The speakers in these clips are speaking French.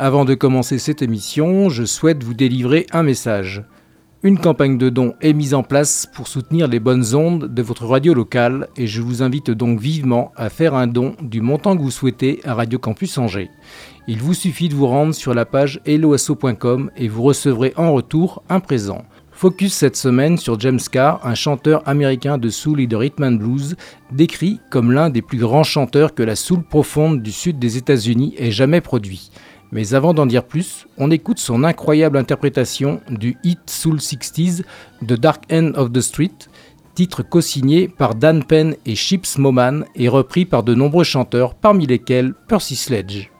Avant de commencer cette émission, je souhaite vous délivrer un message. Une campagne de dons est mise en place pour soutenir les bonnes ondes de votre radio locale et je vous invite donc vivement à faire un don du montant que vous souhaitez à Radio Campus Angers. Il vous suffit de vous rendre sur la page helloasso.com et vous recevrez en retour un présent. Focus cette semaine sur James Carr, un chanteur américain de soul et de rhythm and blues, décrit comme l'un des plus grands chanteurs que la soul profonde du sud des États-Unis ait jamais produit. Mais avant d'en dire plus, on écoute son incroyable interprétation du hit Soul 60s The Dark End of the Street, titre co-signé par Dan Penn et Chips Moman et repris par de nombreux chanteurs, parmi lesquels Percy Sledge.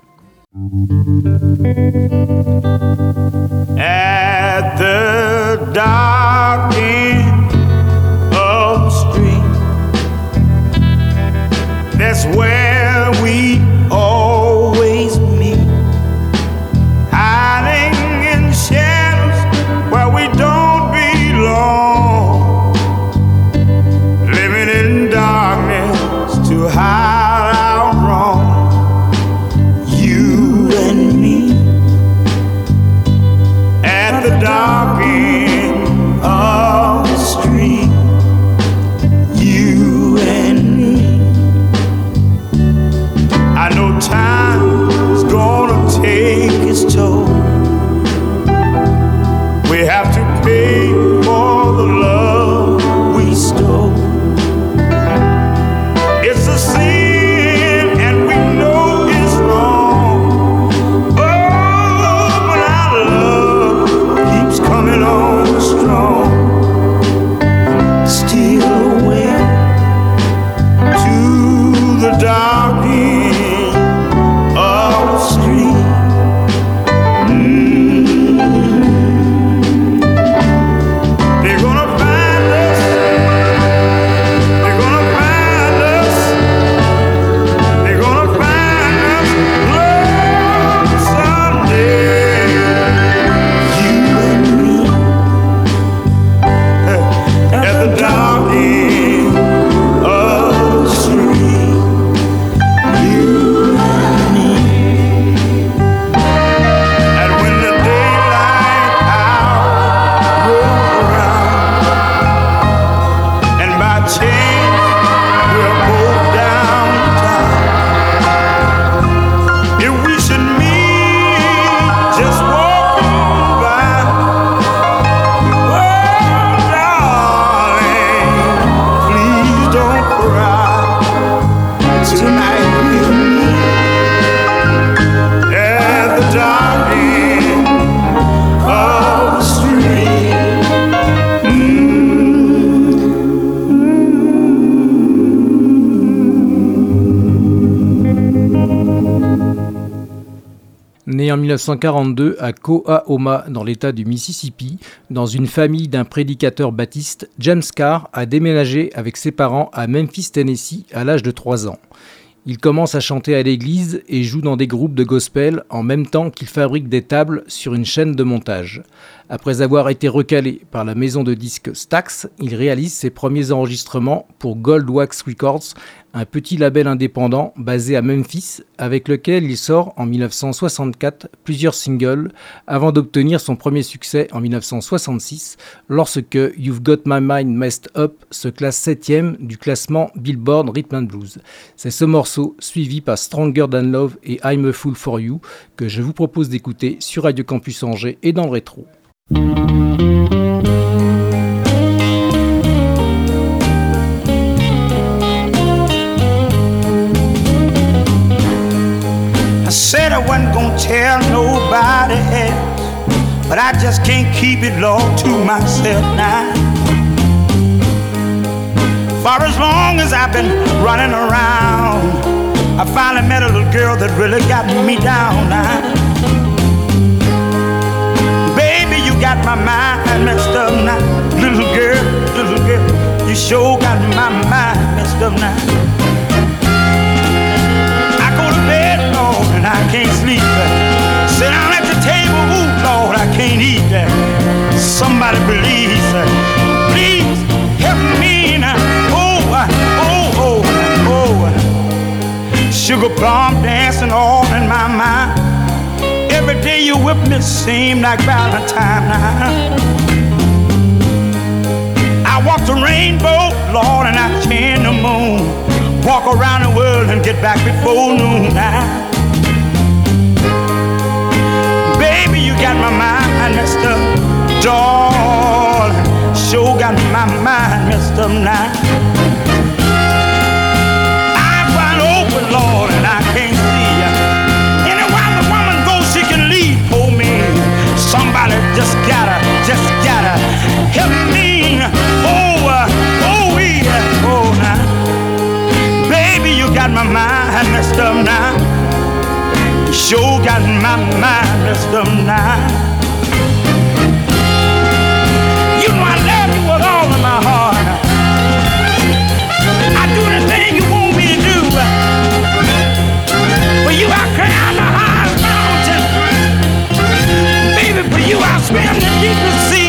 1942 à Coahoma dans l'État du Mississippi, dans une famille d'un prédicateur baptiste, James Carr a déménagé avec ses parents à Memphis, Tennessee à l'âge de 3 ans. Il commence à chanter à l'église et joue dans des groupes de gospel en même temps qu'il fabrique des tables sur une chaîne de montage. Après avoir été recalé par la maison de disques Stax, il réalise ses premiers enregistrements pour Gold Wax Records, un petit label indépendant basé à Memphis avec lequel il sort en 1964 plusieurs singles avant d'obtenir son premier succès en 1966 lorsque You've Got My Mind Messed Up se classe septième du classement Billboard Rhythm and Blues. C'est ce morceau suivi par Stronger Than Love et I'm a Fool for You que je vous propose d'écouter sur Radio Campus Angers et dans le rétro. Said I wasn't gonna tell nobody else, but I just can't keep it all to myself now. For as long as I've been running around, I finally met a little girl that really got me down now. Baby, you got my mind messed up now. Little girl, little girl, you sure got my mind messed up now. Can't sleep. Sit down at the table, ooh, Lord, I can't eat. Somebody please, please help me now. Oh, oh, oh, oh. Sugar plum dancing all in my mind. Every day you whip me seem like Valentine. I walk the rainbow, Lord, and I can the moon. Walk around the world and get back before noon now. Baby, you got my mind messed up, darling. Sure got my mind messed up now. I'm wide open, Lord, and I can't see ya. Anywhere the woman goes, she can lead for me. Somebody just gotta, just gotta help me. Oh, uh, oh, yeah, oh, now. Baby, you got my mind messed up now. Sure got my mind messed up now. You know I love you with all of my heart. I do anything you want me to do. For you, I climb the highest mountain. Baby, for you, I swim the deepest sea.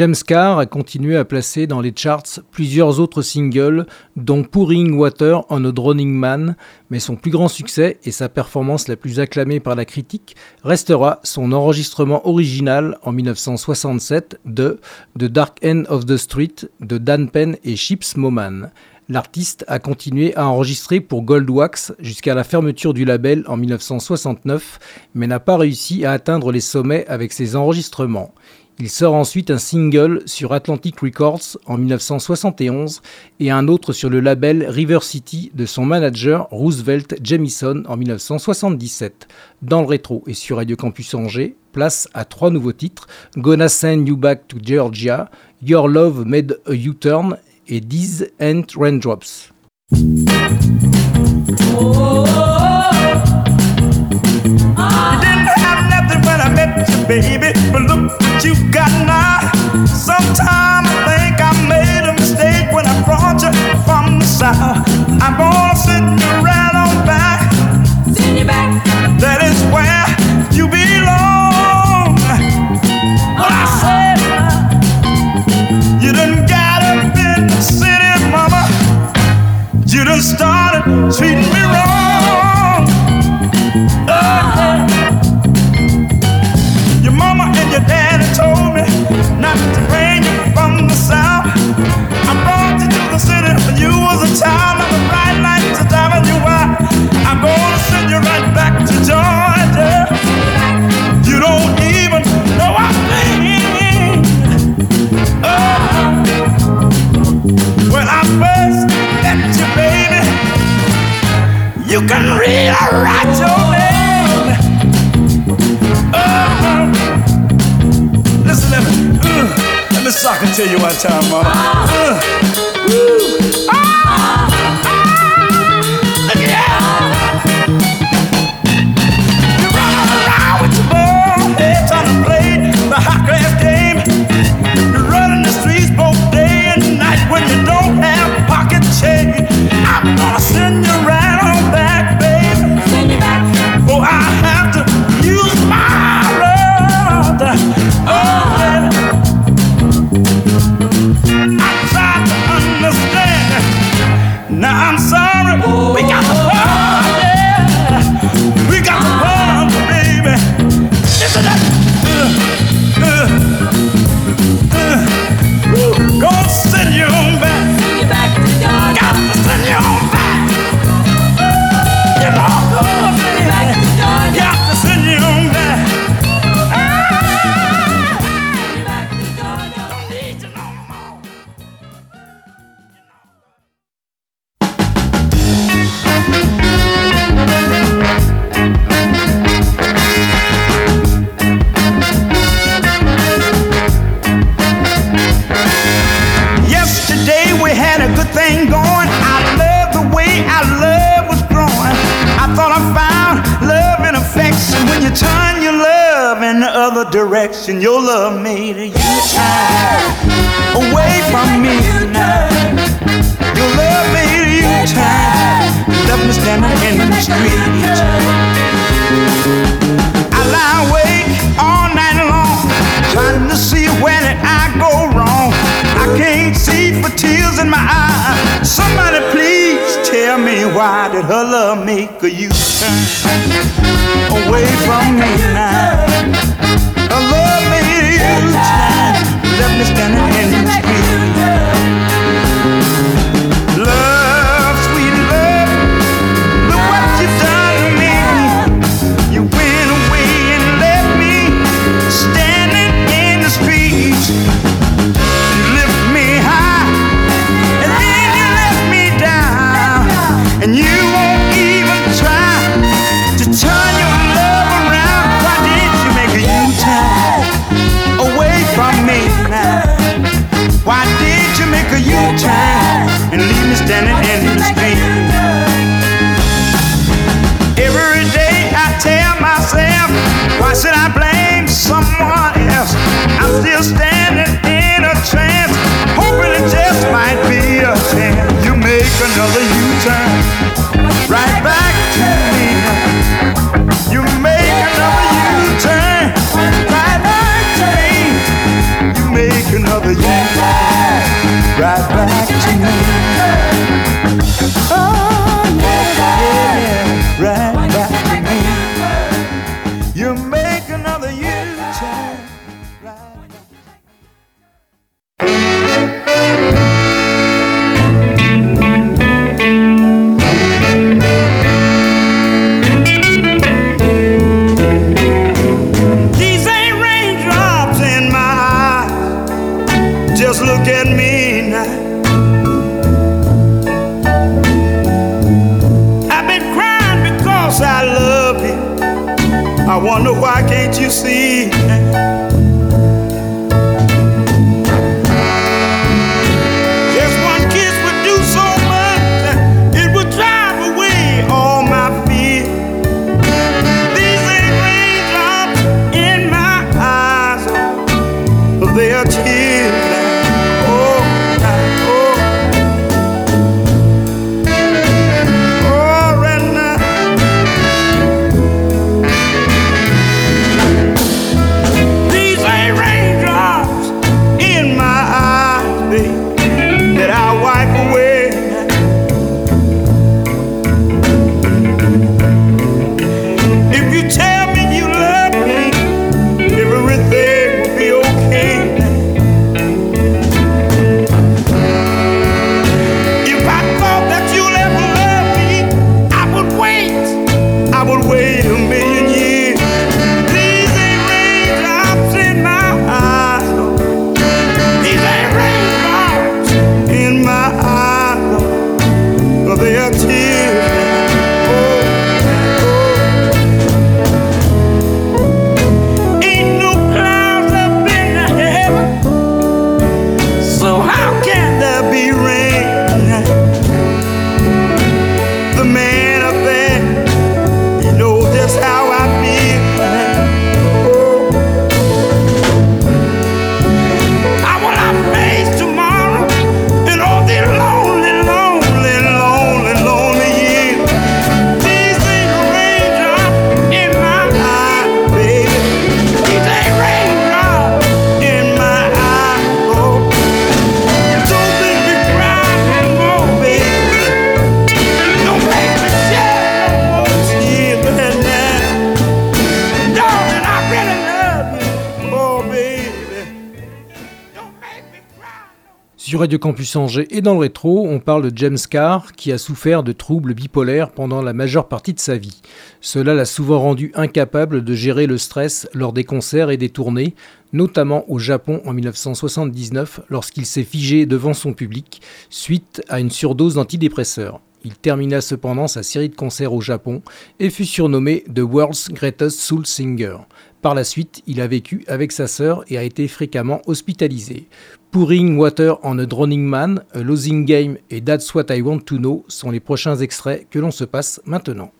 James Carr a continué à placer dans les charts plusieurs autres singles, dont Pouring Water on a Drowning Man, mais son plus grand succès et sa performance la plus acclamée par la critique restera son enregistrement original en 1967 de The Dark End of the Street de Dan Penn et Chips Moman. L'artiste a continué à enregistrer pour Goldwax jusqu'à la fermeture du label en 1969, mais n'a pas réussi à atteindre les sommets avec ses enregistrements. Il sort ensuite un single sur Atlantic Records en 1971 et un autre sur le label River City de son manager Roosevelt Jamison en 1977. Dans le rétro et sur Radio Campus Angers, place à trois nouveaux titres Gonna Send You Back to Georgia, Your Love Made a U-Turn et These Ain't Raindrops. Baby. But look what you got now. Sometimes I think I made a mistake when I brought you from the south. I'm gonna send you right on back. Send you back. That is where you belong. What I said, you done got up in the city, mama. You done started treating you can read or write your name. Oh. Listen, let me, uh, let me sock it to you one time, mama. Uh, why did her love make a U-turn away from me now? Her love made a U-turn, left me standing in the street. Radio Campus Angers et dans le rétro, on parle de James Carr qui a souffert de troubles bipolaires pendant la majeure partie de sa vie. Cela l'a souvent rendu incapable de gérer le stress lors des concerts et des tournées, notamment au Japon en 1979 lorsqu'il s'est figé devant son public suite à une surdose d'antidépresseurs. Il termina cependant sa série de concerts au Japon et fut surnommé The World's Greatest Soul Singer. Par la suite, il a vécu avec sa sœur et a été fréquemment hospitalisé. Pouring Water on a Drowning Man, Losing Game et That's What I Want to Know sont les prochains extraits que l'on se passe maintenant.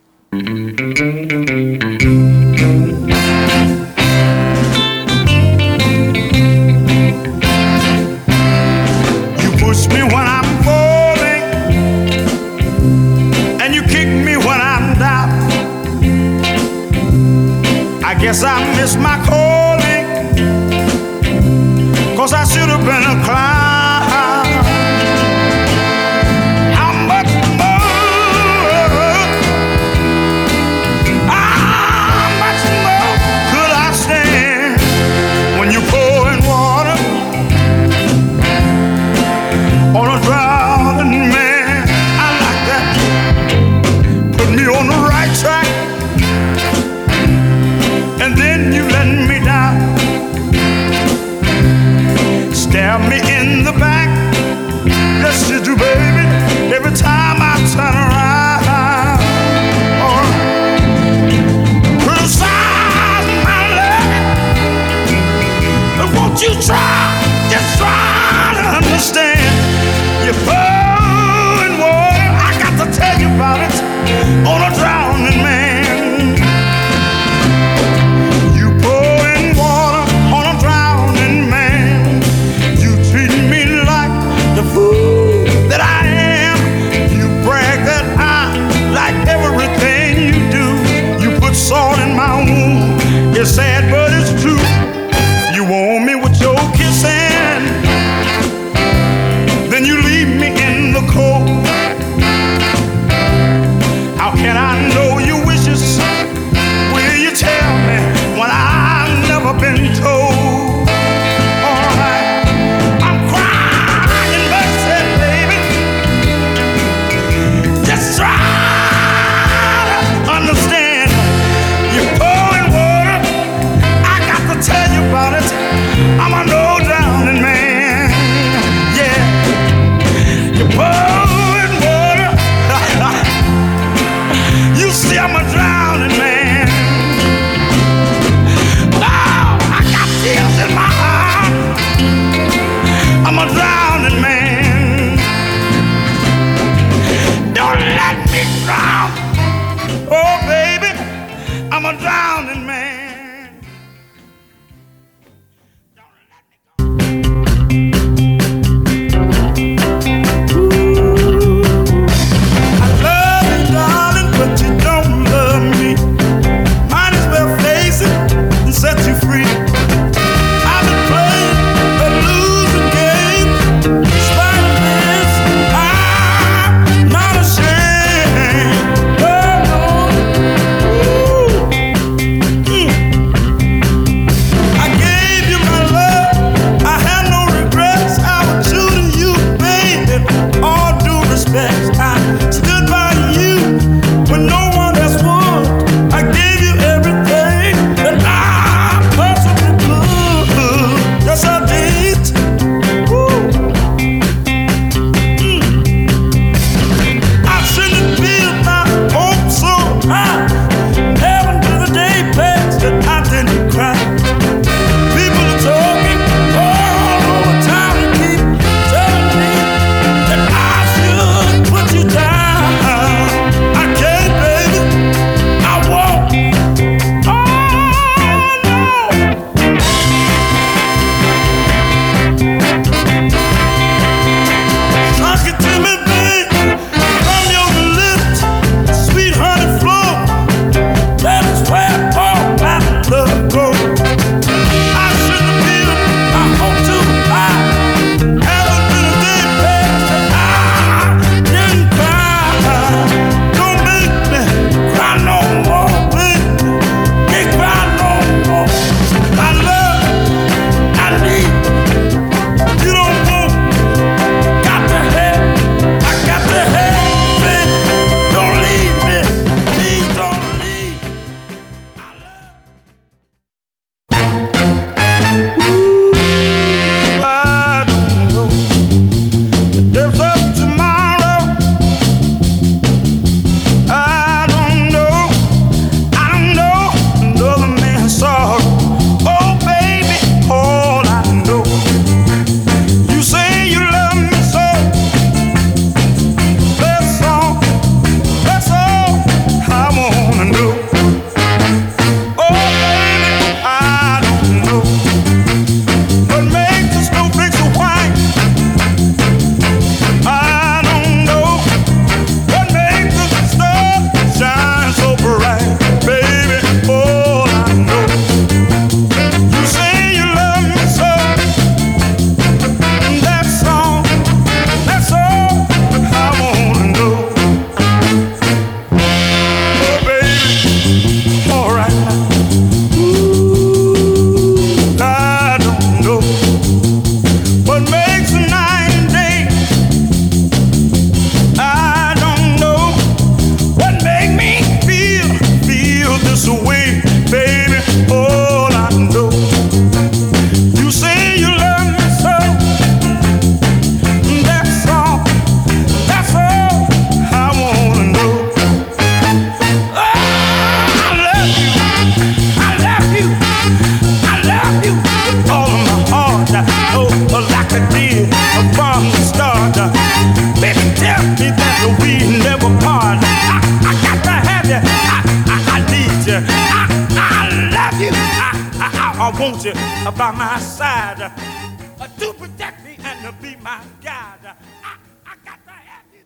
Guess I missed my calling, cause I should have been a clown.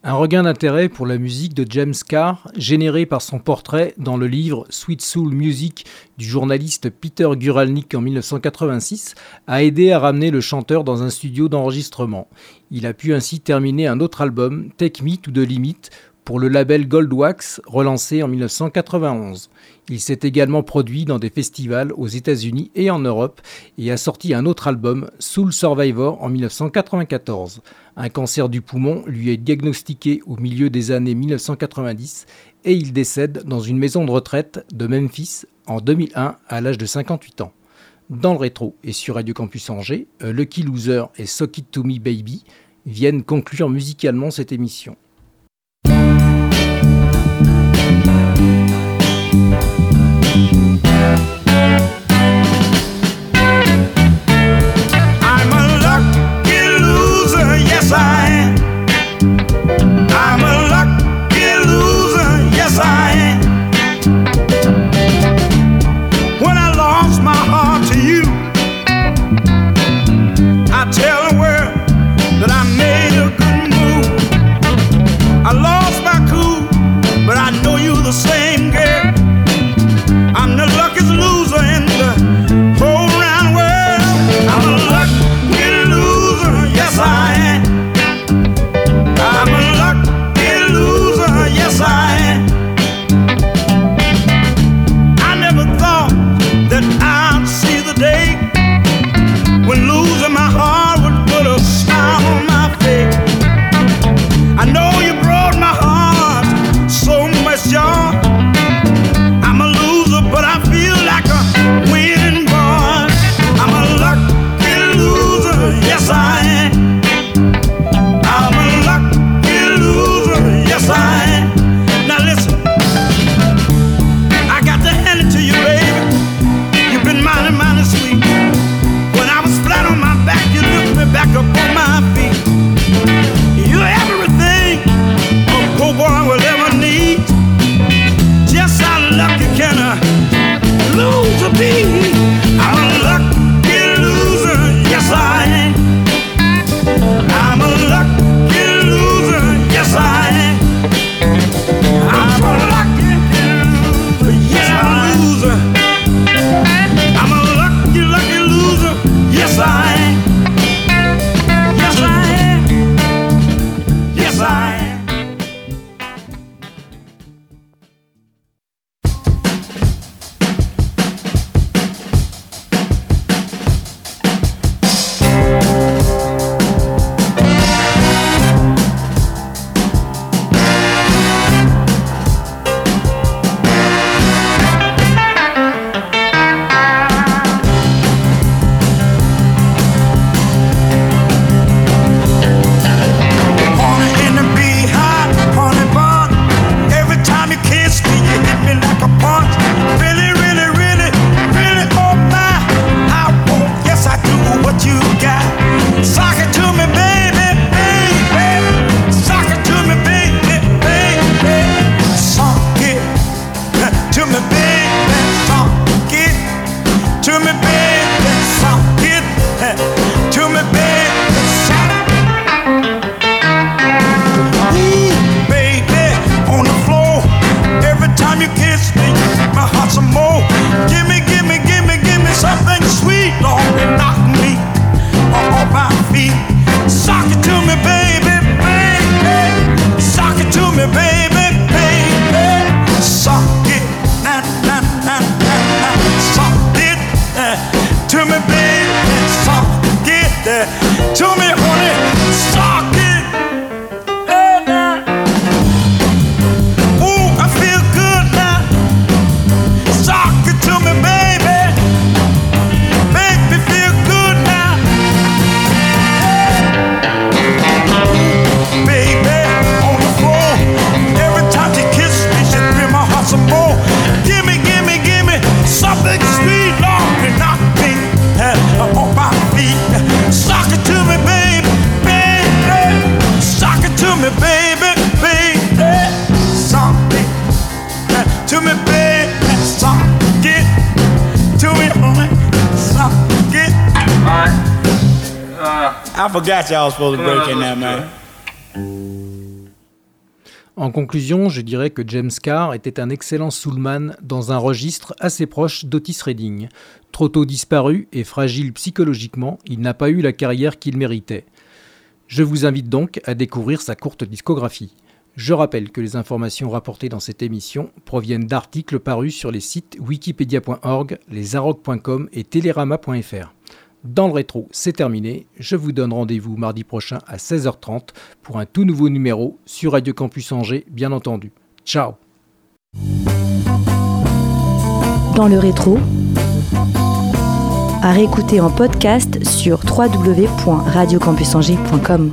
Un regain d'intérêt pour la musique de James Carr, généré par son portrait dans le livre Sweet Soul Music du journaliste Peter Guralnick en 1986, a aidé à ramener le chanteur dans un studio d'enregistrement. Il a pu ainsi terminer un autre album, Take Me to the Limit, pour le label Goldwax relancé en 1991. Il s'est également produit dans des festivals aux États-Unis et en Europe et a sorti un autre album, Soul Survivor, en 1994. Un cancer du poumon lui est diagnostiqué au milieu des années 1990 et il décède dans une maison de retraite de Memphis en 2001 à l'âge de 58 ans. Dans le rétro et sur Radio Campus Angers, euh, Lucky Loser et Sock To Me Baby viennent conclure musicalement cette émission. En conclusion, je dirais que James Carr était un excellent soulman dans un registre assez proche d'Otis Redding. Trop tôt disparu et fragile psychologiquement, il n'a pas eu la carrière qu'il méritait. Je vous invite donc à découvrir sa courte discographie. Je rappelle que les informations rapportées dans cette émission proviennent d'articles parus sur les sites wikipedia.org, lesaroc.com et telerama.fr. Dans le rétro, c'est terminé. Je vous donne rendez-vous mardi prochain à 16h30 pour un tout nouveau numéro sur Radio Campus Angers, bien entendu. Ciao Dans le rétro, à réécouter en podcast sur www.radiocampusangers.com.